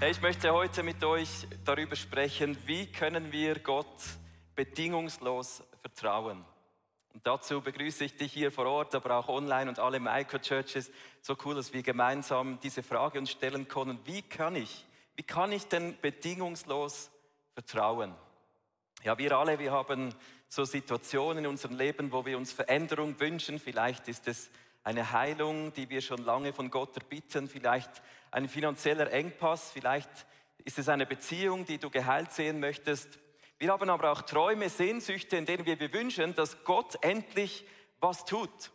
Ich möchte heute mit euch darüber sprechen, wie können wir Gott bedingungslos vertrauen. Und dazu begrüße ich dich hier vor Ort, aber auch online und alle Microchurches. So cool, dass wir gemeinsam diese Frage uns stellen können. Wie kann ich, wie kann ich denn bedingungslos vertrauen? Ja, wir alle, wir haben so Situationen in unserem Leben, wo wir uns Veränderung wünschen. Vielleicht ist es eine Heilung, die wir schon lange von Gott erbitten, vielleicht ein finanzieller Engpass, vielleicht ist es eine Beziehung, die du geheilt sehen möchtest. Wir haben aber auch Träume, Sehnsüchte, in denen wir wünschen, dass Gott endlich was tut.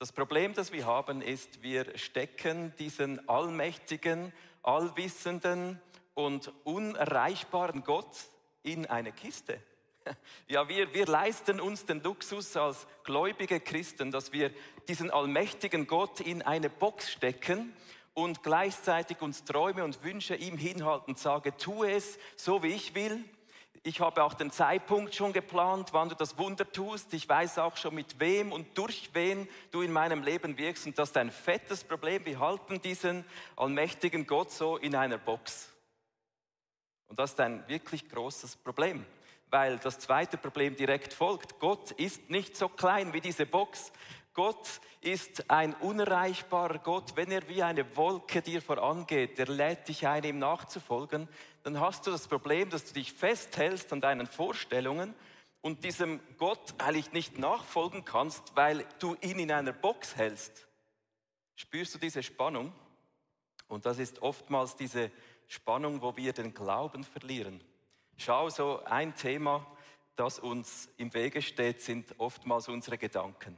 Das Problem, das wir haben, ist, wir stecken diesen allmächtigen, allwissenden und unerreichbaren Gott in eine Kiste. Ja, wir, wir leisten uns den Luxus als gläubige Christen, dass wir diesen allmächtigen Gott in eine Box stecken und gleichzeitig uns Träume und Wünsche ihm hinhalten sage, tu es so, wie ich will. Ich habe auch den Zeitpunkt schon geplant, wann du das Wunder tust. Ich weiß auch schon, mit wem und durch wen du in meinem Leben wirkst. Und das ist ein fettes Problem. Wir halten diesen allmächtigen Gott so in einer Box. Und das ist ein wirklich großes Problem weil das zweite Problem direkt folgt. Gott ist nicht so klein wie diese Box. Gott ist ein unerreichbarer Gott. Wenn er wie eine Wolke dir vorangeht, der lädt dich ein, ihm nachzufolgen, dann hast du das Problem, dass du dich festhältst an deinen Vorstellungen und diesem Gott eigentlich nicht nachfolgen kannst, weil du ihn in einer Box hältst. Spürst du diese Spannung? Und das ist oftmals diese Spannung, wo wir den Glauben verlieren. Schau, so ein Thema, das uns im Wege steht, sind oftmals unsere Gedanken.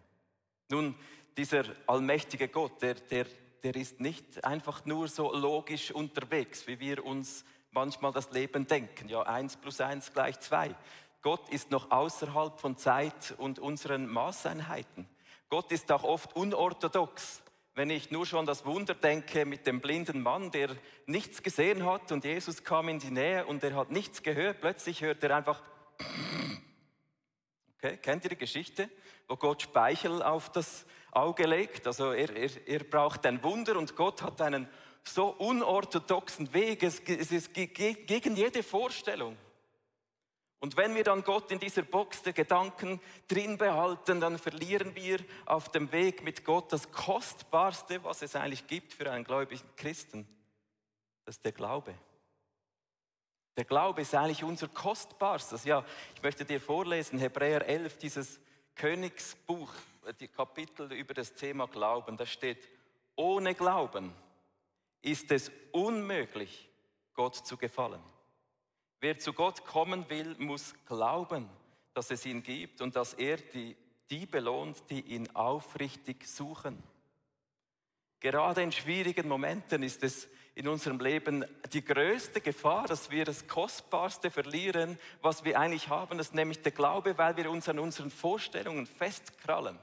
Nun, dieser allmächtige Gott, der, der, der ist nicht einfach nur so logisch unterwegs, wie wir uns manchmal das Leben denken. Ja, eins plus eins gleich zwei. Gott ist noch außerhalb von Zeit und unseren Maßeinheiten. Gott ist auch oft unorthodox wenn ich nur schon das Wunder denke mit dem blinden Mann, der nichts gesehen hat und Jesus kam in die Nähe und er hat nichts gehört, plötzlich hört er einfach, okay, kennt ihr die Geschichte, wo Gott Speichel auf das Auge legt? Also er, er, er braucht ein Wunder und Gott hat einen so unorthodoxen Weg, es, es ist gegen jede Vorstellung. Und wenn wir dann Gott in dieser Box der Gedanken drin behalten, dann verlieren wir auf dem Weg mit Gott das Kostbarste, was es eigentlich gibt für einen gläubigen Christen. Das ist der Glaube. Der Glaube ist eigentlich unser Kostbarstes. Ja, ich möchte dir vorlesen, Hebräer 11, dieses Königsbuch, die Kapitel über das Thema Glauben. Da steht, ohne Glauben ist es unmöglich, Gott zu gefallen. Wer zu Gott kommen will, muss glauben, dass es ihn gibt und dass er die, die belohnt, die ihn aufrichtig suchen. Gerade in schwierigen Momenten ist es in unserem Leben die größte Gefahr, dass wir das Kostbarste verlieren, was wir eigentlich haben, ist nämlich der Glaube, weil wir uns an unseren Vorstellungen festkrallen.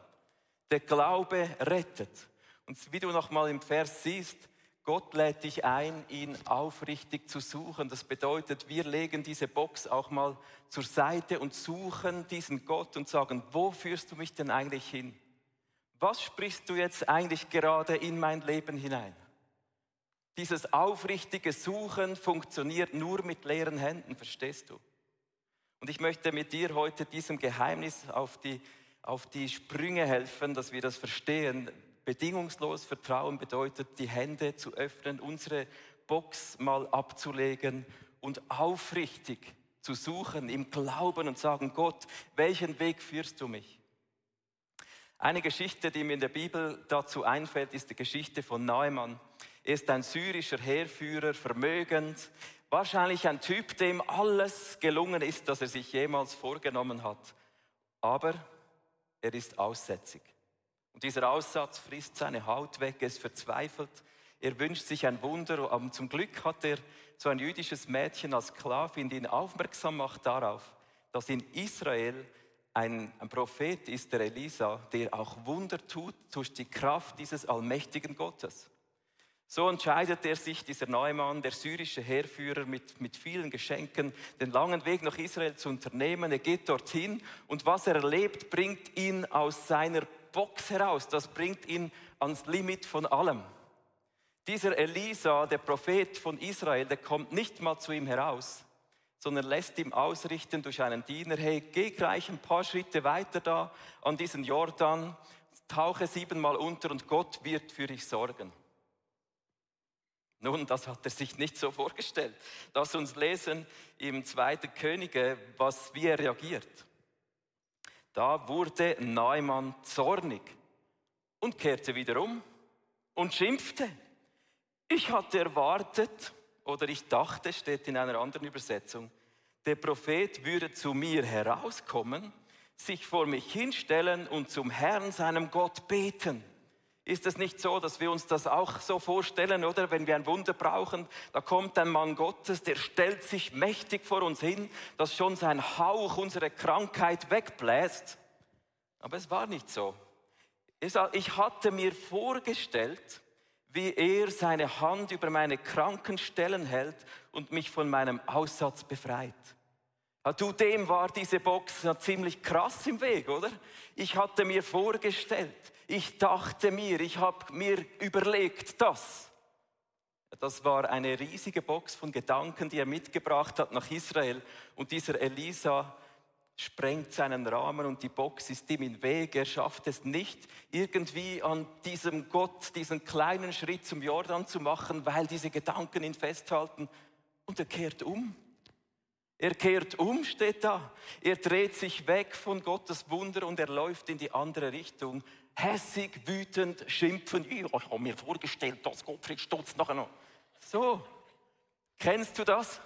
Der Glaube rettet. Und wie du nochmal im Vers siehst, Gott lädt dich ein, ihn aufrichtig zu suchen. Das bedeutet, wir legen diese Box auch mal zur Seite und suchen diesen Gott und sagen, wo führst du mich denn eigentlich hin? Was sprichst du jetzt eigentlich gerade in mein Leben hinein? Dieses aufrichtige Suchen funktioniert nur mit leeren Händen, verstehst du? Und ich möchte mit dir heute diesem Geheimnis auf die, auf die Sprünge helfen, dass wir das verstehen, Bedingungslos Vertrauen bedeutet, die Hände zu öffnen, unsere Box mal abzulegen und aufrichtig zu suchen im Glauben und sagen, Gott, welchen Weg führst du mich? Eine Geschichte, die mir in der Bibel dazu einfällt, ist die Geschichte von Neumann. Ist ein syrischer Heerführer, vermögend, wahrscheinlich ein Typ, dem alles gelungen ist, das er sich jemals vorgenommen hat. Aber er ist aussätzig. Und dieser Aussatz frisst seine Haut weg, er ist verzweifelt. Er wünscht sich ein Wunder, aber zum Glück hat er so ein jüdisches Mädchen als Sklavin, die ihn aufmerksam macht darauf, dass in Israel ein, ein Prophet ist, der Elisa, der auch Wunder tut durch die Kraft dieses allmächtigen Gottes. So entscheidet er sich, dieser Neumann, der syrische Heerführer, mit, mit vielen Geschenken, den langen Weg nach Israel zu unternehmen. Er geht dorthin und was er erlebt, bringt ihn aus seiner Box heraus. Das bringt ihn ans Limit von allem. Dieser Elisa, der Prophet von Israel, der kommt nicht mal zu ihm heraus, sondern lässt ihm ausrichten durch einen Diener, hey, geh gleich ein paar Schritte weiter da an diesen Jordan, tauche siebenmal unter und Gott wird für dich sorgen. Nun, das hat er sich nicht so vorgestellt. Lass uns lesen im zweiten Könige, was, wie er reagiert. Da wurde Neumann zornig und kehrte wieder um und schimpfte. Ich hatte erwartet, oder ich dachte, steht in einer anderen Übersetzung, der Prophet würde zu mir herauskommen, sich vor mich hinstellen und zum Herrn, seinem Gott, beten. Ist es nicht so, dass wir uns das auch so vorstellen, oder? Wenn wir ein Wunder brauchen, da kommt ein Mann Gottes, der stellt sich mächtig vor uns hin, dass schon sein Hauch unsere Krankheit wegbläst. Aber es war nicht so. Ich hatte mir vorgestellt, wie er seine Hand über meine kranken Stellen hält und mich von meinem Aussatz befreit. Du, dem war diese Box ziemlich krass im Weg, oder? Ich hatte mir vorgestellt, ich dachte mir, ich habe mir überlegt, das. Das war eine riesige Box von Gedanken, die er mitgebracht hat nach Israel. Und dieser Elisa sprengt seinen Rahmen und die Box ist ihm im Weg. Er schafft es nicht, irgendwie an diesem Gott diesen kleinen Schritt zum Jordan zu machen, weil diese Gedanken ihn festhalten. Und er kehrt um. Er kehrt um, steht da. Er dreht sich weg von Gottes Wunder und er läuft in die andere Richtung. Hässig, wütend, schimpfen. Ich habe mir vorgestellt, dass Gottfried Stutz nachher noch. So, kennst du das?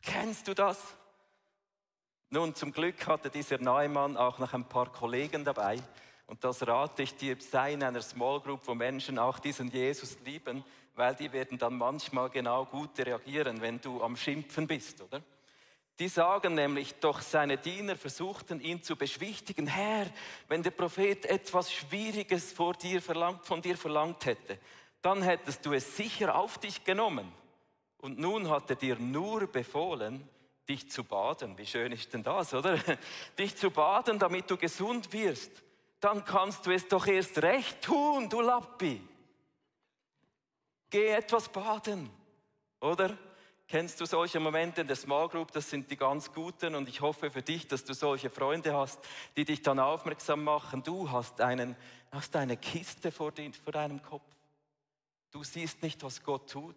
Kennst du das? Nun, zum Glück hatte dieser Neumann auch noch ein paar Kollegen dabei. Und das rate ich dir, sei in einer Small Group, wo Menschen auch diesen Jesus lieben, weil die werden dann manchmal genau gut reagieren, wenn du am Schimpfen bist, oder? Die sagen nämlich, doch seine Diener versuchten ihn zu beschwichtigen. Herr, wenn der Prophet etwas Schwieriges vor dir verlangt, von dir verlangt hätte, dann hättest du es sicher auf dich genommen. Und nun hat er dir nur befohlen, dich zu baden. Wie schön ist denn das, oder? Dich zu baden, damit du gesund wirst. Dann kannst du es doch erst recht tun, du Lappi. Geh etwas baden, oder? Kennst du solche Momente in der Small Group? Das sind die ganz guten und ich hoffe für dich, dass du solche Freunde hast, die dich dann aufmerksam machen. Du hast, einen, hast eine Kiste vor, vor deinem Kopf. Du siehst nicht, was Gott tut.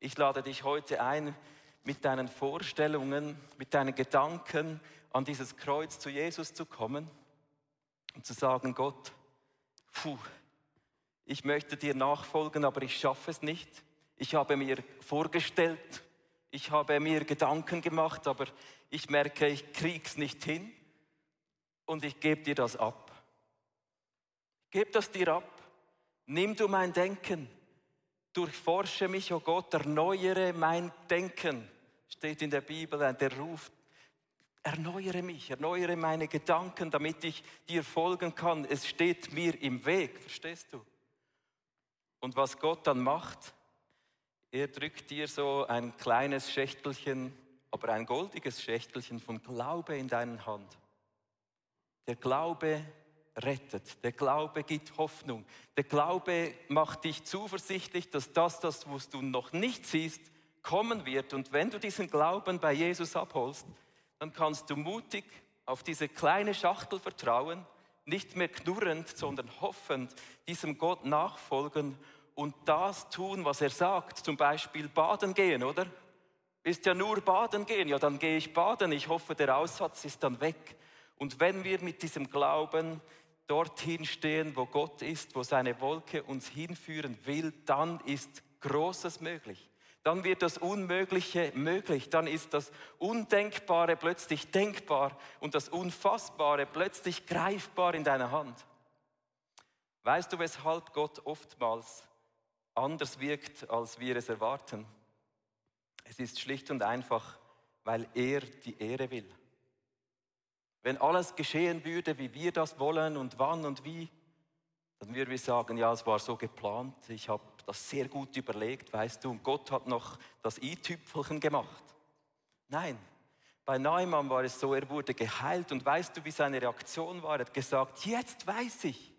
Ich lade dich heute ein, mit deinen Vorstellungen, mit deinen Gedanken an dieses Kreuz zu Jesus zu kommen und zu sagen, Gott, puh, ich möchte dir nachfolgen, aber ich schaffe es nicht. Ich habe mir vorgestellt, ich habe mir Gedanken gemacht, aber ich merke, ich krieg's nicht hin und ich gebe dir das ab. Gib das dir ab. Nimm du mein Denken. Durchforsche mich, oh Gott, erneuere mein Denken steht in der Bibel, der ruft, erneuere mich, erneuere meine Gedanken, damit ich dir folgen kann. Es steht mir im Weg, verstehst du? Und was Gott dann macht, er drückt dir so ein kleines Schächtelchen, aber ein goldiges Schächtelchen von Glaube in deine Hand. Der Glaube rettet. Der Glaube gibt Hoffnung. Der Glaube macht dich zuversichtlich, dass das, das, was du noch nicht siehst, kommen wird. Und wenn du diesen Glauben bei Jesus abholst, dann kannst du mutig auf diese kleine Schachtel vertrauen, nicht mehr knurrend, sondern hoffend diesem Gott nachfolgen und das tun, was er sagt. Zum Beispiel baden gehen, oder? Ist ja nur baden gehen. Ja, dann gehe ich baden. Ich hoffe, der Aussatz ist dann weg. Und wenn wir mit diesem Glauben dorthin stehen, wo Gott ist, wo seine Wolke uns hinführen will, dann ist Großes möglich dann wird das Unmögliche möglich, dann ist das Undenkbare plötzlich denkbar und das Unfassbare plötzlich greifbar in deiner Hand. Weißt du, weshalb Gott oftmals anders wirkt, als wir es erwarten? Es ist schlicht und einfach, weil er die Ehre will. Wenn alles geschehen würde, wie wir das wollen und wann und wie, dann würden wir sagen, ja, es war so geplant, ich habe das sehr gut überlegt, weißt du, und Gott hat noch das i-Tüpfelchen gemacht. Nein, bei Neumann war es so, er wurde geheilt und weißt du, wie seine Reaktion war? Er hat gesagt, jetzt weiß ich,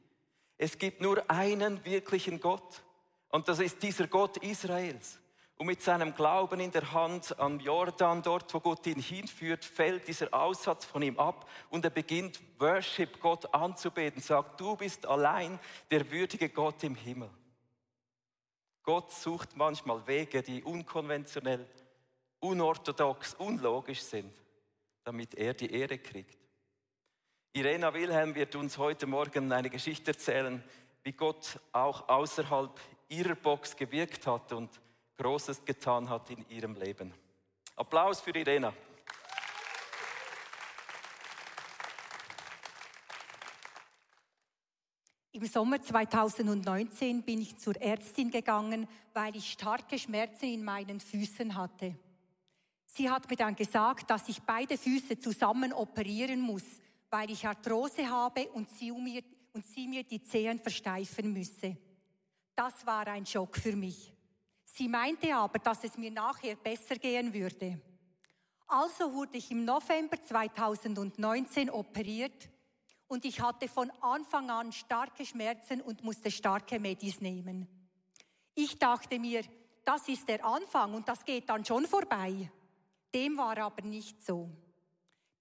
Es gibt nur einen wirklichen Gott. Und das ist dieser Gott Israels. Und mit seinem Glauben in der Hand am Jordan, dort wo Gott ihn hinführt, fällt dieser Aussatz von ihm ab und er beginnt Worship Gott anzubeten, sagt, du bist allein der würdige Gott im Himmel. Gott sucht manchmal Wege, die unkonventionell, unorthodox, unlogisch sind, damit er die Ehre kriegt. Irena Wilhelm wird uns heute Morgen eine Geschichte erzählen, wie Gott auch außerhalb ihrer Box gewirkt hat und Großes getan hat in ihrem Leben. Applaus für Irena. Im Sommer 2019 bin ich zur Ärztin gegangen, weil ich starke Schmerzen in meinen Füßen hatte. Sie hat mir dann gesagt, dass ich beide Füße zusammen operieren muss, weil ich Arthrose habe und sie, mir, und sie mir die Zehen versteifen müsse. Das war ein Schock für mich. Sie meinte aber, dass es mir nachher besser gehen würde. Also wurde ich im November 2019 operiert und ich hatte von Anfang an starke Schmerzen und musste starke Medis nehmen. Ich dachte mir, das ist der Anfang und das geht dann schon vorbei. Dem war aber nicht so.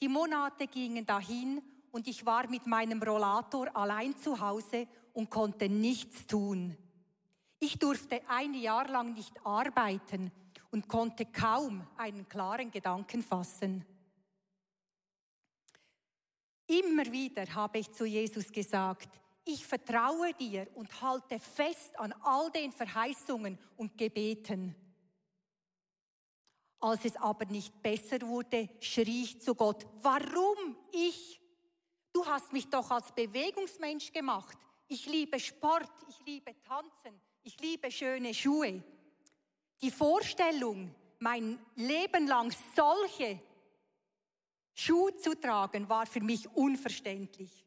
Die Monate gingen dahin und ich war mit meinem Rollator allein zu Hause und konnte nichts tun. Ich durfte ein Jahr lang nicht arbeiten und konnte kaum einen klaren Gedanken fassen. Immer wieder habe ich zu Jesus gesagt, ich vertraue dir und halte fest an all den Verheißungen und Gebeten. Als es aber nicht besser wurde, schrie ich zu Gott, warum ich? Du hast mich doch als Bewegungsmensch gemacht. Ich liebe Sport, ich liebe Tanzen, ich liebe schöne Schuhe. Die Vorstellung, mein Leben lang solche Schuhe zu tragen, war für mich unverständlich.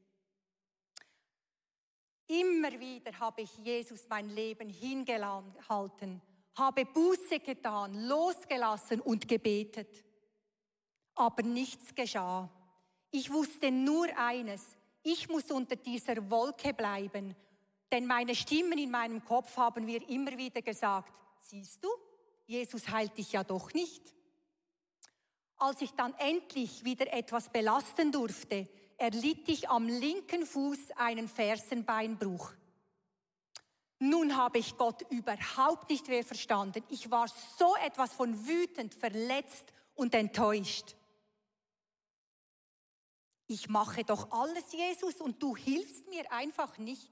Immer wieder habe ich Jesus mein Leben hingehalten, habe Buße getan, losgelassen und gebetet. Aber nichts geschah. Ich wusste nur eines, ich muss unter dieser Wolke bleiben denn meine Stimmen in meinem Kopf haben mir immer wieder gesagt, siehst du, Jesus heilt dich ja doch nicht. Als ich dann endlich wieder etwas belasten durfte, erlitt ich am linken Fuß einen Fersenbeinbruch. Nun habe ich Gott überhaupt nicht mehr verstanden. Ich war so etwas von wütend, verletzt und enttäuscht. Ich mache doch alles, Jesus, und du hilfst mir einfach nicht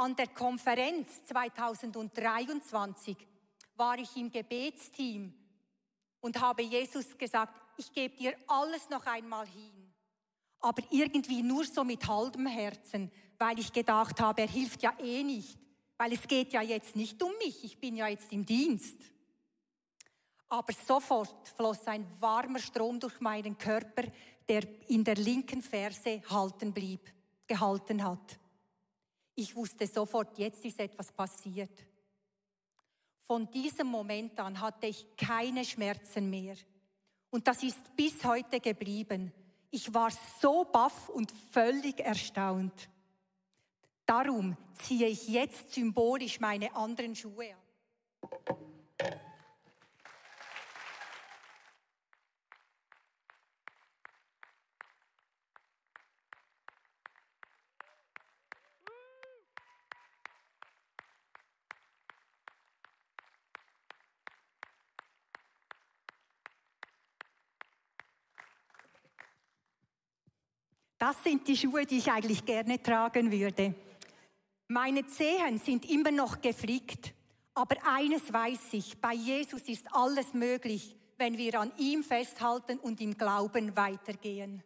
an der Konferenz 2023 war ich im Gebetsteam und habe Jesus gesagt, ich gebe dir alles noch einmal hin. Aber irgendwie nur so mit halbem Herzen, weil ich gedacht habe, er hilft ja eh nicht, weil es geht ja jetzt nicht um mich, ich bin ja jetzt im Dienst. Aber sofort floss ein warmer Strom durch meinen Körper, der in der linken Ferse halten blieb, gehalten hat. Ich wusste sofort, jetzt ist etwas passiert. Von diesem Moment an hatte ich keine Schmerzen mehr. Und das ist bis heute geblieben. Ich war so baff und völlig erstaunt. Darum ziehe ich jetzt symbolisch meine anderen Schuhe an. Sind die Schuhe, die ich eigentlich gerne tragen würde. Meine Zehen sind immer noch geflickt, aber eines weiß ich, bei Jesus ist alles möglich, wenn wir an ihm festhalten und im Glauben weitergehen.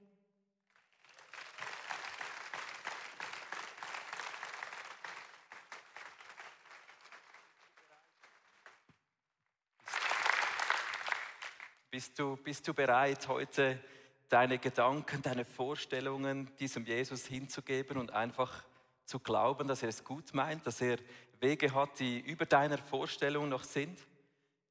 Bist du, bist du bereit, heute deine Gedanken, deine Vorstellungen diesem Jesus hinzugeben und einfach zu glauben, dass er es gut meint, dass er Wege hat, die über deiner Vorstellung noch sind.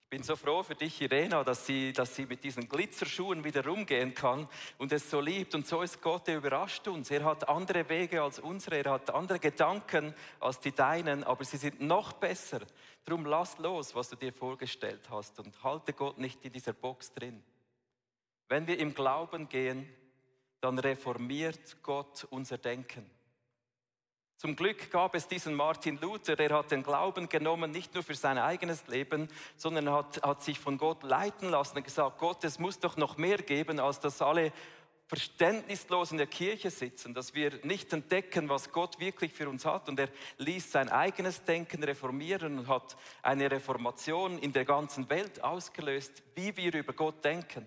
Ich bin so froh für dich, Irena, dass sie, dass sie mit diesen Glitzerschuhen wieder rumgehen kann und es so liebt. Und so ist Gott, der überrascht uns. Er hat andere Wege als unsere, er hat andere Gedanken als die deinen, aber sie sind noch besser. Drum lass los, was du dir vorgestellt hast und halte Gott nicht in dieser Box drin. Wenn wir im Glauben gehen, dann reformiert Gott unser Denken. Zum Glück gab es diesen Martin Luther, der hat den Glauben genommen, nicht nur für sein eigenes Leben, sondern hat, hat sich von Gott leiten lassen und gesagt, Gott, es muss doch noch mehr geben, als dass alle verständnislos in der Kirche sitzen, dass wir nicht entdecken, was Gott wirklich für uns hat. Und er ließ sein eigenes Denken reformieren und hat eine Reformation in der ganzen Welt ausgelöst, wie wir über Gott denken.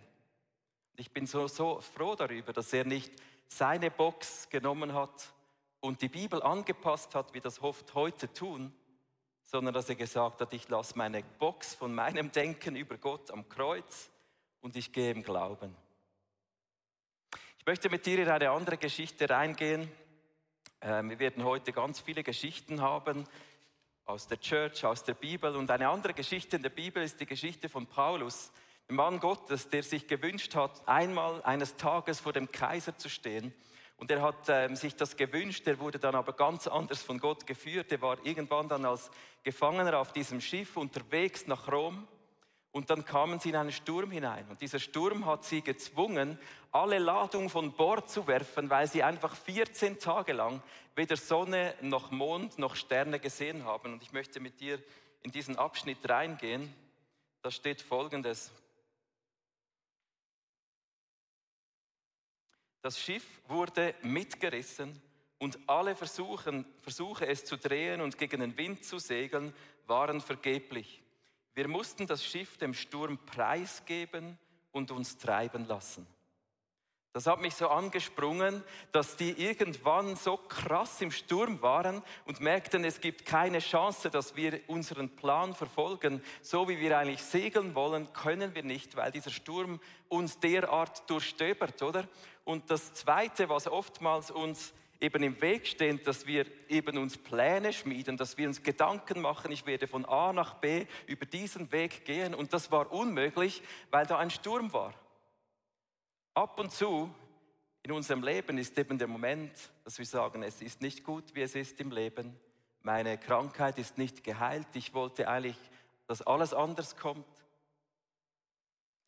Ich bin so, so froh darüber, dass er nicht seine Box genommen hat, und die Bibel angepasst hat, wie das oft heute tun, sondern dass er gesagt hat, ich lasse meine Box von meinem Denken über Gott am Kreuz und ich gehe im Glauben. Ich möchte mit dir in eine andere Geschichte reingehen. Ähm, wir werden heute ganz viele Geschichten haben aus der Church, aus der Bibel. Und eine andere Geschichte in der Bibel ist die Geschichte von Paulus, Mann Gottes, der sich gewünscht hat, einmal eines Tages vor dem Kaiser zu stehen und er hat ähm, sich das gewünscht, er wurde dann aber ganz anders von Gott geführt. Er war irgendwann dann als Gefangener auf diesem Schiff unterwegs nach Rom. Und dann kamen sie in einen Sturm hinein. Und dieser Sturm hat sie gezwungen, alle Ladung von Bord zu werfen, weil sie einfach 14 Tage lang weder Sonne noch Mond noch Sterne gesehen haben. Und ich möchte mit dir in diesen Abschnitt reingehen. Da steht Folgendes. Das Schiff wurde mitgerissen und alle Versuche, es zu drehen und gegen den Wind zu segeln, waren vergeblich. Wir mussten das Schiff dem Sturm preisgeben und uns treiben lassen. Das hat mich so angesprungen, dass die irgendwann so krass im Sturm waren und merkten, es gibt keine Chance, dass wir unseren Plan verfolgen. So wie wir eigentlich segeln wollen, können wir nicht, weil dieser Sturm uns derart durchstöbert, oder? Und das Zweite, was oftmals uns eben im Weg steht, dass wir eben uns Pläne schmieden, dass wir uns Gedanken machen, ich werde von A nach B über diesen Weg gehen. Und das war unmöglich, weil da ein Sturm war. Ab und zu in unserem Leben ist eben der Moment, dass wir sagen, es ist nicht gut, wie es ist im Leben. Meine Krankheit ist nicht geheilt. Ich wollte eigentlich, dass alles anders kommt.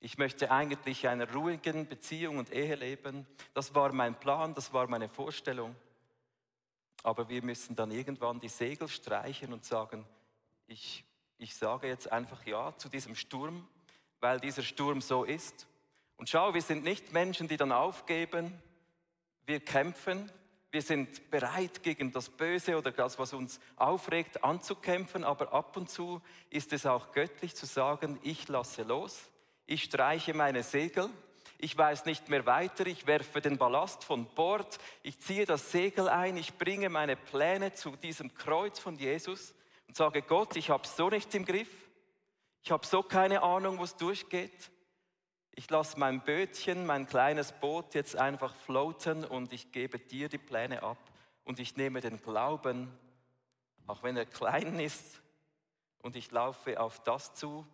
Ich möchte eigentlich einer ruhigen Beziehung und Ehe leben. Das war mein Plan, das war meine Vorstellung. Aber wir müssen dann irgendwann die Segel streichen und sagen, ich, ich sage jetzt einfach Ja zu diesem Sturm, weil dieser Sturm so ist. Und schau, wir sind nicht Menschen, die dann aufgeben. Wir kämpfen. Wir sind bereit, gegen das Böse oder das, was uns aufregt, anzukämpfen. Aber ab und zu ist es auch göttlich zu sagen, ich lasse los. Ich streiche meine Segel. Ich weiß nicht mehr weiter. Ich werfe den Ballast von Bord. Ich ziehe das Segel ein. Ich bringe meine Pläne zu diesem Kreuz von Jesus und sage, Gott, ich habe so nicht im Griff. Ich habe so keine Ahnung, wo es durchgeht. Ich lasse mein Bötchen, mein kleines Boot jetzt einfach floaten und ich gebe dir die Pläne ab und ich nehme den Glauben, auch wenn er klein ist, und ich laufe auf das zu,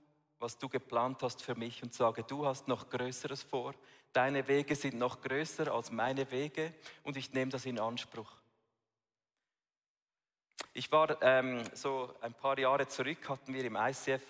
was du geplant hast für mich und sage, du hast noch Größeres vor, deine Wege sind noch größer als meine Wege und ich nehme das in Anspruch. Ich war ähm, so ein paar Jahre zurück, hatten wir im ICF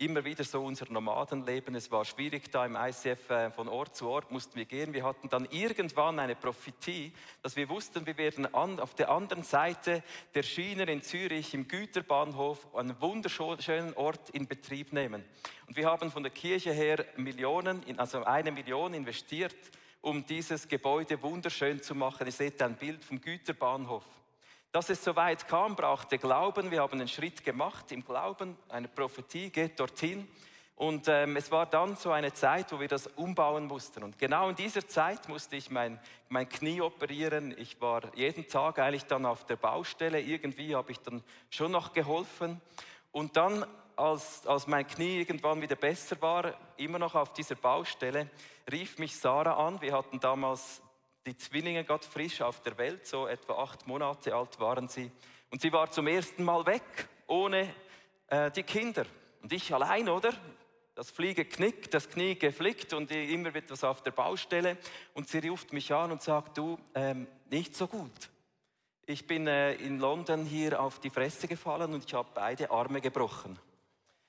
immer wieder so unser Nomadenleben. Es war schwierig da im ICF, äh, von Ort zu Ort mussten wir gehen. Wir hatten dann irgendwann eine Prophetie, dass wir wussten, wir werden an, auf der anderen Seite der Schienen in Zürich im Güterbahnhof einen wunderschönen Ort in Betrieb nehmen. Und wir haben von der Kirche her Millionen, also eine Million investiert, um dieses Gebäude wunderschön zu machen. Ihr seht ein Bild vom Güterbahnhof. Dass es so weit kam, brauchte Glauben. Wir haben einen Schritt gemacht im Glauben. Eine Prophetie geht dorthin. Und ähm, es war dann so eine Zeit, wo wir das umbauen mussten. Und genau in dieser Zeit musste ich mein, mein Knie operieren. Ich war jeden Tag eigentlich dann auf der Baustelle. Irgendwie habe ich dann schon noch geholfen. Und dann, als, als mein Knie irgendwann wieder besser war, immer noch auf dieser Baustelle, rief mich Sarah an. Wir hatten damals die Zwillinge gerade frisch auf der Welt, so etwa acht Monate alt waren sie. Und sie war zum ersten Mal weg, ohne äh, die Kinder. Und ich allein, oder? das Fliege knickt, das Knie geflickt und immer wird was auf der Baustelle. Und sie ruft mich an und sagt, du, ähm, nicht so gut. Ich bin äh, in London hier auf die Fresse gefallen und ich habe beide Arme gebrochen.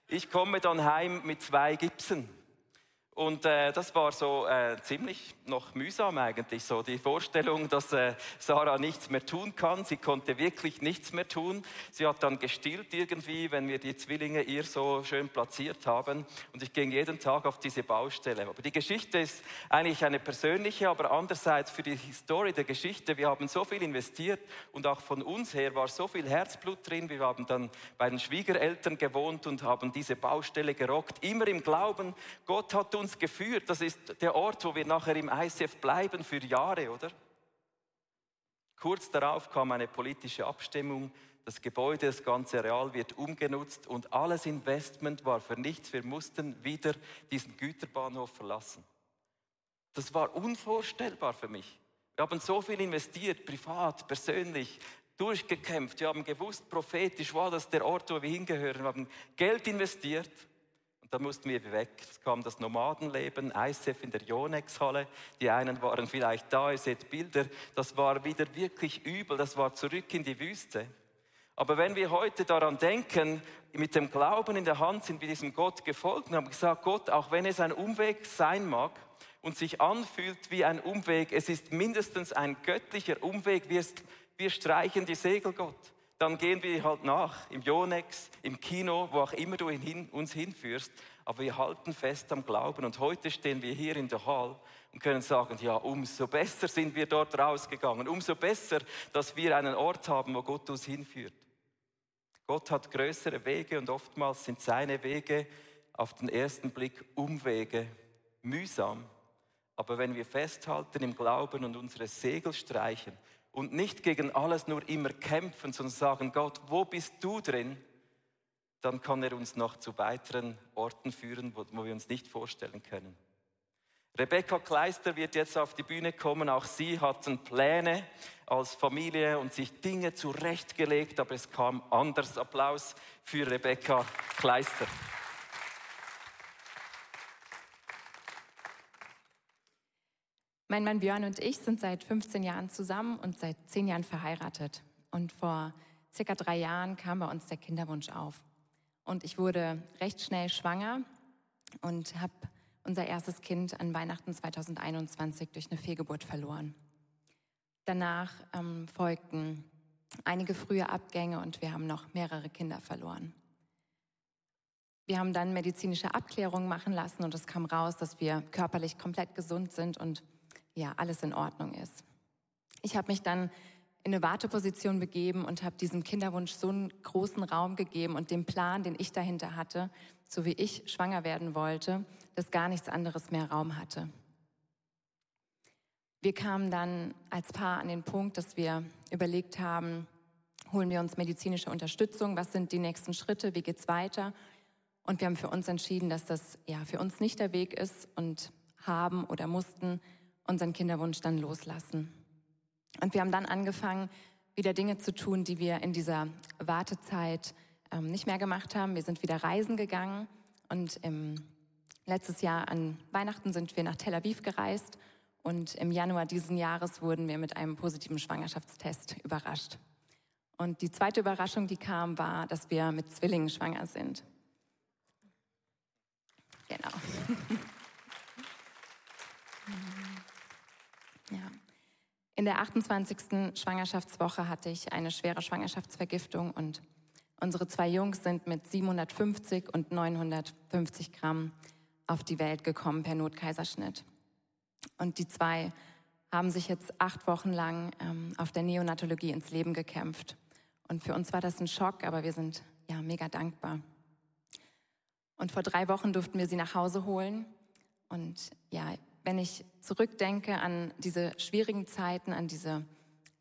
Ich komme dann heim mit zwei Gipsen. Und äh, das war so äh, ziemlich noch mühsam eigentlich, so die Vorstellung, dass äh, Sarah nichts mehr tun kann. Sie konnte wirklich nichts mehr tun. Sie hat dann gestillt irgendwie, wenn wir die Zwillinge ihr so schön platziert haben. Und ich ging jeden Tag auf diese Baustelle. Aber die Geschichte ist eigentlich eine persönliche, aber andererseits für die Story der Geschichte, wir haben so viel investiert und auch von uns her war so viel Herzblut drin. Wir haben dann bei den Schwiegereltern gewohnt und haben diese Baustelle gerockt, immer im Glauben, Gott hat uns uns geführt. Das ist der Ort, wo wir nachher im ICF bleiben für Jahre, oder? Kurz darauf kam eine politische Abstimmung. Das Gebäude, das ganze Real wird umgenutzt und alles Investment war für nichts. Wir mussten wieder diesen Güterbahnhof verlassen. Das war unvorstellbar für mich. Wir haben so viel investiert, privat, persönlich, durchgekämpft. Wir haben gewusst, prophetisch war das der Ort, wo wir hingehören. Wir haben Geld investiert da mussten wir weg. Es kam das Nomadenleben, ICF in der Yonex-Halle. Die einen waren vielleicht da, ihr seht Bilder. Das war wieder wirklich übel, das war zurück in die Wüste. Aber wenn wir heute daran denken, mit dem Glauben in der Hand sind wir diesem Gott gefolgt und haben gesagt, Gott, auch wenn es ein Umweg sein mag und sich anfühlt wie ein Umweg, es ist mindestens ein göttlicher Umweg, wir, wir streichen die Segel, Gott dann gehen wir halt nach, im Yonex, im Kino, wo auch immer du hin, uns hinführst. Aber wir halten fest am Glauben. Und heute stehen wir hier in der Hall und können sagen, ja, umso besser sind wir dort rausgegangen. Umso besser, dass wir einen Ort haben, wo Gott uns hinführt. Gott hat größere Wege und oftmals sind seine Wege auf den ersten Blick Umwege, mühsam. Aber wenn wir festhalten im Glauben und unsere Segel streichen und nicht gegen alles nur immer kämpfen, sondern sagen, Gott, wo bist du drin? Dann kann er uns noch zu weiteren Orten führen, wo, wo wir uns nicht vorstellen können. Rebecca Kleister wird jetzt auf die Bühne kommen. Auch sie hatten Pläne als Familie und sich Dinge zurechtgelegt, aber es kam anders. Applaus für Rebecca Kleister. Mein Mann Björn und ich sind seit 15 Jahren zusammen und seit 10 Jahren verheiratet. Und vor circa drei Jahren kam bei uns der Kinderwunsch auf. Und ich wurde recht schnell schwanger und habe unser erstes Kind an Weihnachten 2021 durch eine Fehlgeburt verloren. Danach ähm, folgten einige frühe Abgänge und wir haben noch mehrere Kinder verloren. Wir haben dann medizinische Abklärungen machen lassen und es kam raus, dass wir körperlich komplett gesund sind und ja, alles in Ordnung ist. Ich habe mich dann in eine Warteposition begeben und habe diesem Kinderwunsch so einen großen Raum gegeben und dem Plan, den ich dahinter hatte, so wie ich schwanger werden wollte, dass gar nichts anderes mehr Raum hatte. Wir kamen dann als Paar an den Punkt, dass wir überlegt haben, holen wir uns medizinische Unterstützung, was sind die nächsten Schritte, wie geht's weiter? Und wir haben für uns entschieden, dass das ja für uns nicht der Weg ist und haben oder mussten unseren Kinderwunsch dann loslassen. Und wir haben dann angefangen, wieder Dinge zu tun, die wir in dieser Wartezeit ähm, nicht mehr gemacht haben. Wir sind wieder reisen gegangen und im, letztes Jahr an Weihnachten sind wir nach Tel Aviv gereist und im Januar diesen Jahres wurden wir mit einem positiven Schwangerschaftstest überrascht. Und die zweite Überraschung, die kam, war, dass wir mit Zwillingen schwanger sind. Genau. In der 28. Schwangerschaftswoche hatte ich eine schwere Schwangerschaftsvergiftung und unsere zwei Jungs sind mit 750 und 950 Gramm auf die Welt gekommen per Notkaiserschnitt. Und die zwei haben sich jetzt acht Wochen lang ähm, auf der Neonatologie ins Leben gekämpft. Und für uns war das ein Schock, aber wir sind ja mega dankbar. Und vor drei Wochen durften wir sie nach Hause holen. Und ja, wenn ich zurückdenke an diese schwierigen Zeiten, an diese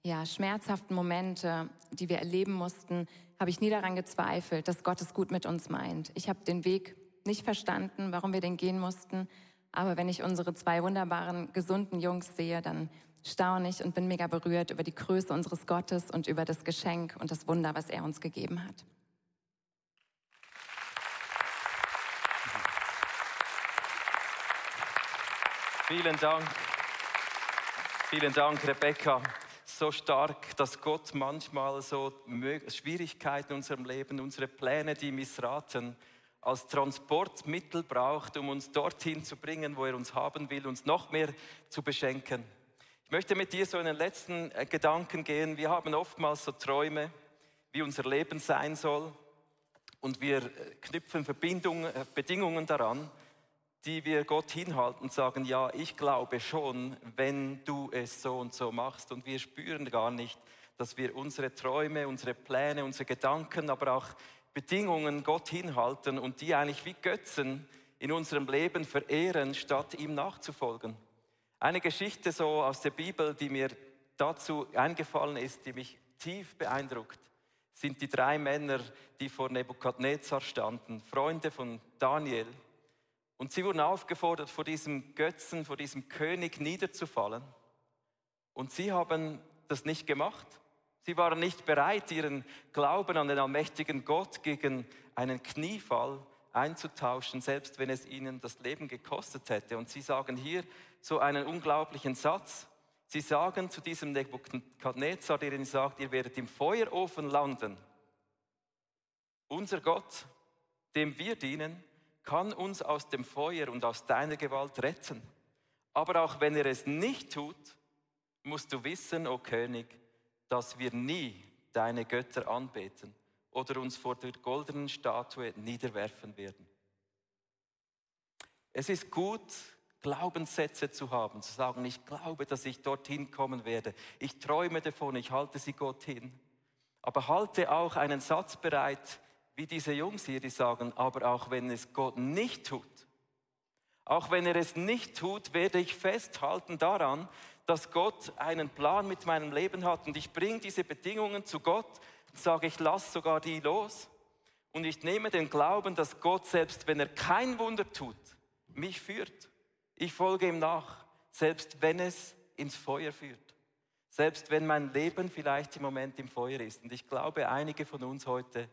ja, schmerzhaften Momente, die wir erleben mussten, habe ich nie daran gezweifelt, dass Gott es gut mit uns meint. Ich habe den Weg nicht verstanden, warum wir den gehen mussten. Aber wenn ich unsere zwei wunderbaren, gesunden Jungs sehe, dann staune ich und bin mega berührt über die Größe unseres Gottes und über das Geschenk und das Wunder, was er uns gegeben hat. Vielen Dank. Vielen Dank, Rebecca. So stark, dass Gott manchmal so Schwierigkeiten in unserem Leben, unsere Pläne, die missraten, als Transportmittel braucht, um uns dorthin zu bringen, wo er uns haben will, uns noch mehr zu beschenken. Ich möchte mit dir so in den letzten äh, Gedanken gehen. Wir haben oftmals so Träume, wie unser Leben sein soll. Und wir äh, knüpfen Verbindungen, äh, Bedingungen daran die wir Gott hinhalten und sagen, ja, ich glaube schon, wenn du es so und so machst. Und wir spüren gar nicht, dass wir unsere Träume, unsere Pläne, unsere Gedanken, aber auch Bedingungen Gott hinhalten und die eigentlich wie Götzen in unserem Leben verehren, statt ihm nachzufolgen. Eine Geschichte so aus der Bibel, die mir dazu eingefallen ist, die mich tief beeindruckt, sind die drei Männer, die vor Nebukadnezar standen, Freunde von Daniel. Und sie wurden aufgefordert, vor diesem Götzen, vor diesem König niederzufallen. Und sie haben das nicht gemacht. Sie waren nicht bereit, ihren Glauben an den allmächtigen Gott gegen einen Kniefall einzutauschen, selbst wenn es ihnen das Leben gekostet hätte. Und sie sagen hier so einen unglaublichen Satz. Sie sagen zu diesem Nebukadnezar, der ihnen sagt, ihr werdet im Feuerofen landen. Unser Gott, dem wir dienen, kann uns aus dem Feuer und aus deiner Gewalt retten. Aber auch wenn er es nicht tut, musst du wissen, o oh König, dass wir nie deine Götter anbeten oder uns vor der goldenen Statue niederwerfen werden. Es ist gut, Glaubenssätze zu haben, zu sagen, ich glaube, dass ich dorthin kommen werde. Ich träume davon, ich halte sie Gott hin. Aber halte auch einen Satz bereit, wie diese Jungs hier, die sagen, aber auch wenn es Gott nicht tut, auch wenn er es nicht tut, werde ich festhalten daran, dass Gott einen Plan mit meinem Leben hat und ich bringe diese Bedingungen zu Gott und sage, ich lasse sogar die los und ich nehme den Glauben, dass Gott selbst, wenn er kein Wunder tut, mich führt. Ich folge ihm nach, selbst wenn es ins Feuer führt. Selbst wenn mein Leben vielleicht im Moment im Feuer ist. Und ich glaube, einige von uns heute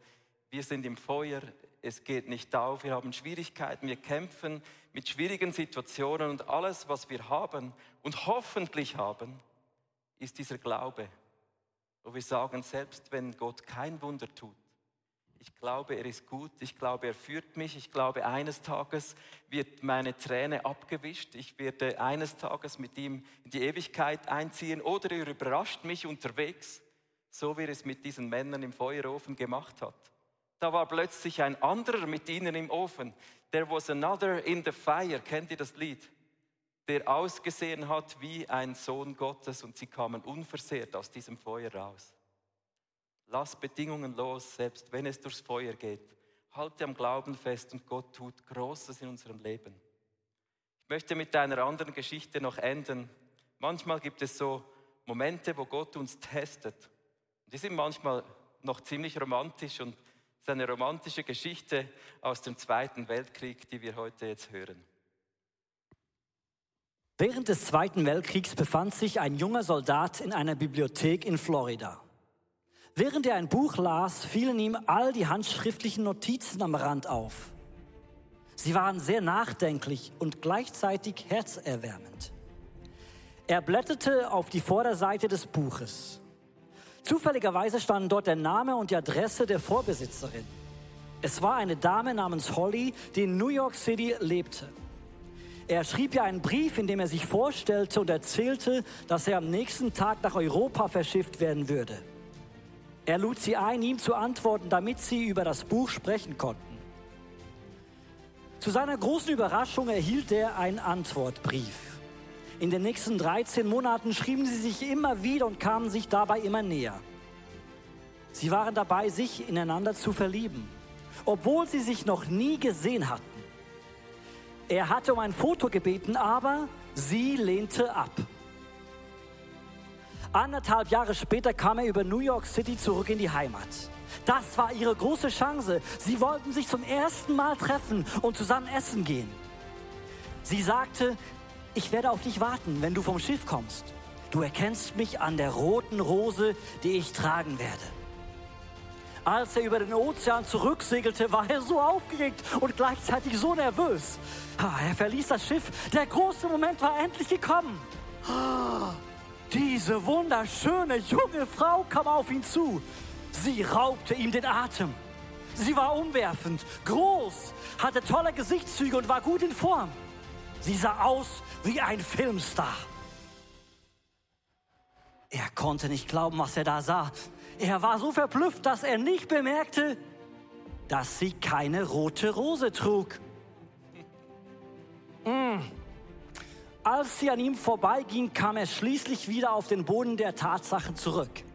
wir sind im Feuer, es geht nicht auf, wir haben Schwierigkeiten, wir kämpfen mit schwierigen Situationen und alles, was wir haben und hoffentlich haben, ist dieser Glaube, wo wir sagen, selbst wenn Gott kein Wunder tut, ich glaube, er ist gut, ich glaube, er führt mich, ich glaube, eines Tages wird meine Träne abgewischt, ich werde eines Tages mit ihm in die Ewigkeit einziehen. Oder er überrascht mich unterwegs, so wie er es mit diesen Männern im Feuerofen gemacht hat. Da war plötzlich ein anderer mit ihnen im Ofen. There was another in the fire. Kennt ihr das Lied? Der ausgesehen hat wie ein Sohn Gottes und sie kamen unversehrt aus diesem Feuer raus. Lass Bedingungen los, selbst wenn es durchs Feuer geht. Halte am Glauben fest und Gott tut Großes in unserem Leben. Ich möchte mit einer anderen Geschichte noch enden. Manchmal gibt es so Momente, wo Gott uns testet. Die sind manchmal noch ziemlich romantisch und ist eine romantische Geschichte aus dem Zweiten Weltkrieg, die wir heute jetzt hören. Während des Zweiten Weltkriegs befand sich ein junger Soldat in einer Bibliothek in Florida. Während er ein Buch las, fielen ihm all die handschriftlichen Notizen am Rand auf. Sie waren sehr nachdenklich und gleichzeitig herzerwärmend. Er blätterte auf die Vorderseite des Buches. Zufälligerweise standen dort der Name und die Adresse der Vorbesitzerin. Es war eine Dame namens Holly, die in New York City lebte. Er schrieb ihr einen Brief, in dem er sich vorstellte und erzählte, dass er am nächsten Tag nach Europa verschifft werden würde. Er lud sie ein, ihm zu antworten, damit sie über das Buch sprechen konnten. Zu seiner großen Überraschung erhielt er einen Antwortbrief. In den nächsten 13 Monaten schrieben sie sich immer wieder und kamen sich dabei immer näher. Sie waren dabei, sich ineinander zu verlieben, obwohl sie sich noch nie gesehen hatten. Er hatte um ein Foto gebeten, aber sie lehnte ab. Anderthalb Jahre später kam er über New York City zurück in die Heimat. Das war ihre große Chance. Sie wollten sich zum ersten Mal treffen und zusammen essen gehen. Sie sagte, ich werde auf dich warten, wenn du vom Schiff kommst. Du erkennst mich an der roten Rose, die ich tragen werde. Als er über den Ozean zurücksegelte, war er so aufgeregt und gleichzeitig so nervös. Er verließ das Schiff. Der große Moment war endlich gekommen. Diese wunderschöne junge Frau kam auf ihn zu. Sie raubte ihm den Atem. Sie war umwerfend, groß, hatte tolle Gesichtszüge und war gut in Form. Sie sah aus wie ein Filmstar. Er konnte nicht glauben, was er da sah. Er war so verblüfft, dass er nicht bemerkte, dass sie keine rote Rose trug. Mm. Als sie an ihm vorbeiging, kam er schließlich wieder auf den Boden der Tatsachen zurück.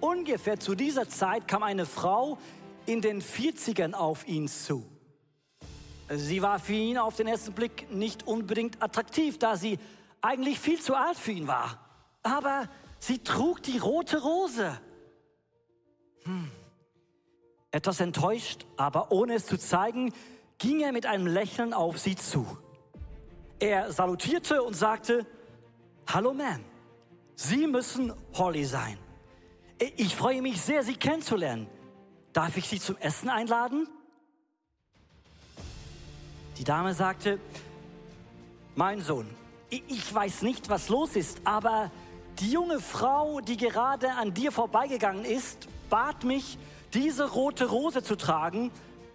Ungefähr zu dieser Zeit kam eine Frau in den 40ern auf ihn zu. Sie war für ihn auf den ersten Blick nicht unbedingt attraktiv, da sie eigentlich viel zu alt für ihn war. Aber sie trug die rote Rose. Hm. Etwas enttäuscht, aber ohne es zu zeigen, ging er mit einem Lächeln auf sie zu. Er salutierte und sagte, Hallo Ma'am, Sie müssen Holly sein. Ich freue mich sehr, Sie kennenzulernen. Darf ich Sie zum Essen einladen? Die Dame sagte, mein Sohn, ich weiß nicht, was los ist, aber die junge Frau, die gerade an dir vorbeigegangen ist, bat mich, diese rote Rose zu tragen.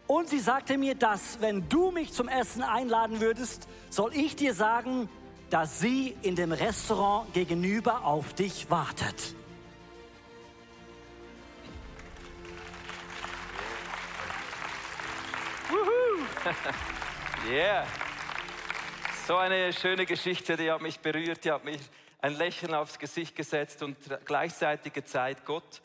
Und sie sagte mir, dass wenn du mich zum Essen einladen würdest, soll ich dir sagen, dass sie in dem Restaurant gegenüber auf dich wartet. Yeah. So eine schöne Geschichte, die hat mich berührt, die hat mich ein Lächeln aufs Gesicht gesetzt und gleichzeitig gezeigt, Gott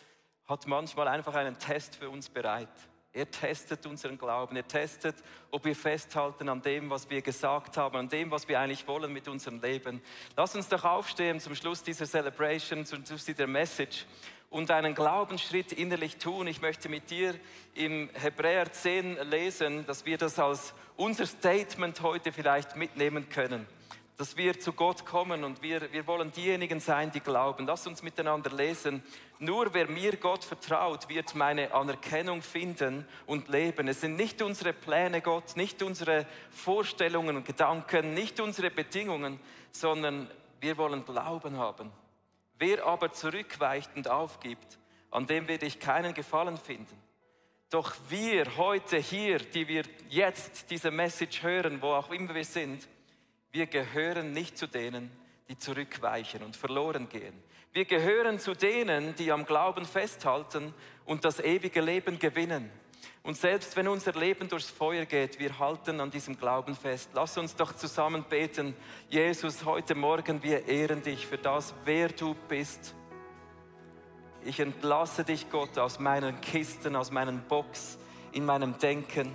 hat manchmal einfach einen Test für uns bereit. Er testet unseren Glauben, er testet, ob wir festhalten an dem, was wir gesagt haben, an dem, was wir eigentlich wollen mit unserem Leben. Lass uns doch aufstehen zum Schluss dieser Celebration, zum Schluss dieser Message und einen Glaubensschritt innerlich tun. Ich möchte mit dir im Hebräer 10 lesen, dass wir das als unser Statement heute vielleicht mitnehmen können. Dass wir zu Gott kommen und wir, wir wollen diejenigen sein, die glauben. Lass uns miteinander lesen. Nur wer mir Gott vertraut, wird meine Anerkennung finden und leben. Es sind nicht unsere Pläne, Gott, nicht unsere Vorstellungen und Gedanken, nicht unsere Bedingungen, sondern wir wollen Glauben haben. Wer aber zurückweicht und aufgibt, an dem werde ich keinen Gefallen finden. Doch wir heute hier, die wir jetzt diese Message hören, wo auch immer wir sind, wir gehören nicht zu denen, die zurückweichen und verloren gehen. Wir gehören zu denen, die am Glauben festhalten und das ewige Leben gewinnen. Und selbst wenn unser Leben durchs Feuer geht, wir halten an diesem Glauben fest. Lass uns doch zusammen beten. Jesus, heute Morgen, wir ehren dich für das, wer du bist. Ich entlasse dich, Gott, aus meinen Kisten, aus meinen Box, in meinem Denken.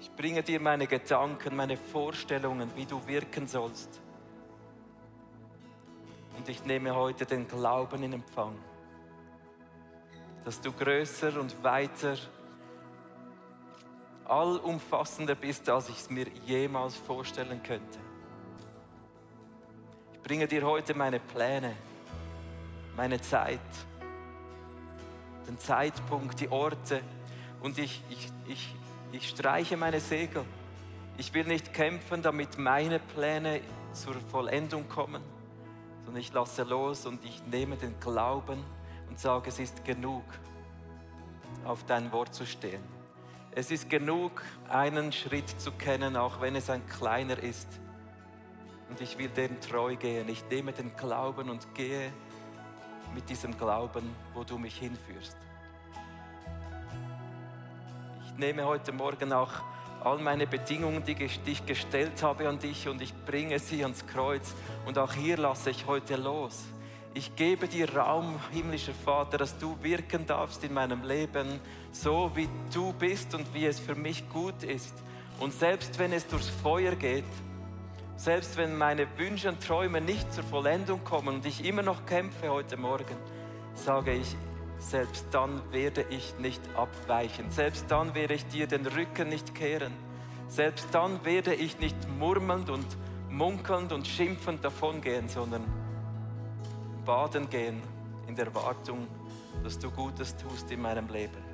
Ich bringe dir meine Gedanken, meine Vorstellungen, wie du wirken sollst. Und ich nehme heute den Glauben in Empfang, dass du größer und weiter allumfassender bist, als ich es mir jemals vorstellen könnte. Ich bringe dir heute meine Pläne, meine Zeit, den Zeitpunkt, die Orte und ich, ich, ich, ich streiche meine Segel. Ich will nicht kämpfen, damit meine Pläne zur Vollendung kommen, sondern ich lasse los und ich nehme den Glauben und sage, es ist genug, auf dein Wort zu stehen. Es ist genug, einen Schritt zu kennen, auch wenn es ein kleiner ist. Und ich will dem treu gehen. Ich nehme den Glauben und gehe mit diesem Glauben, wo du mich hinführst. Ich nehme heute Morgen auch all meine Bedingungen, die ich gestellt habe an dich und ich bringe sie ans Kreuz. Und auch hier lasse ich heute los. Ich gebe dir Raum, himmlischer Vater, dass du wirken darfst in meinem Leben, so wie du bist und wie es für mich gut ist. Und selbst wenn es durchs Feuer geht, selbst wenn meine Wünsche und Träume nicht zur Vollendung kommen und ich immer noch kämpfe heute Morgen, sage ich, selbst dann werde ich nicht abweichen. Selbst dann werde ich dir den Rücken nicht kehren. Selbst dann werde ich nicht murmelnd und munkelnd und schimpfend davongehen, sondern baden gehen in der Wartung dass du Gutes tust in meinem Leben.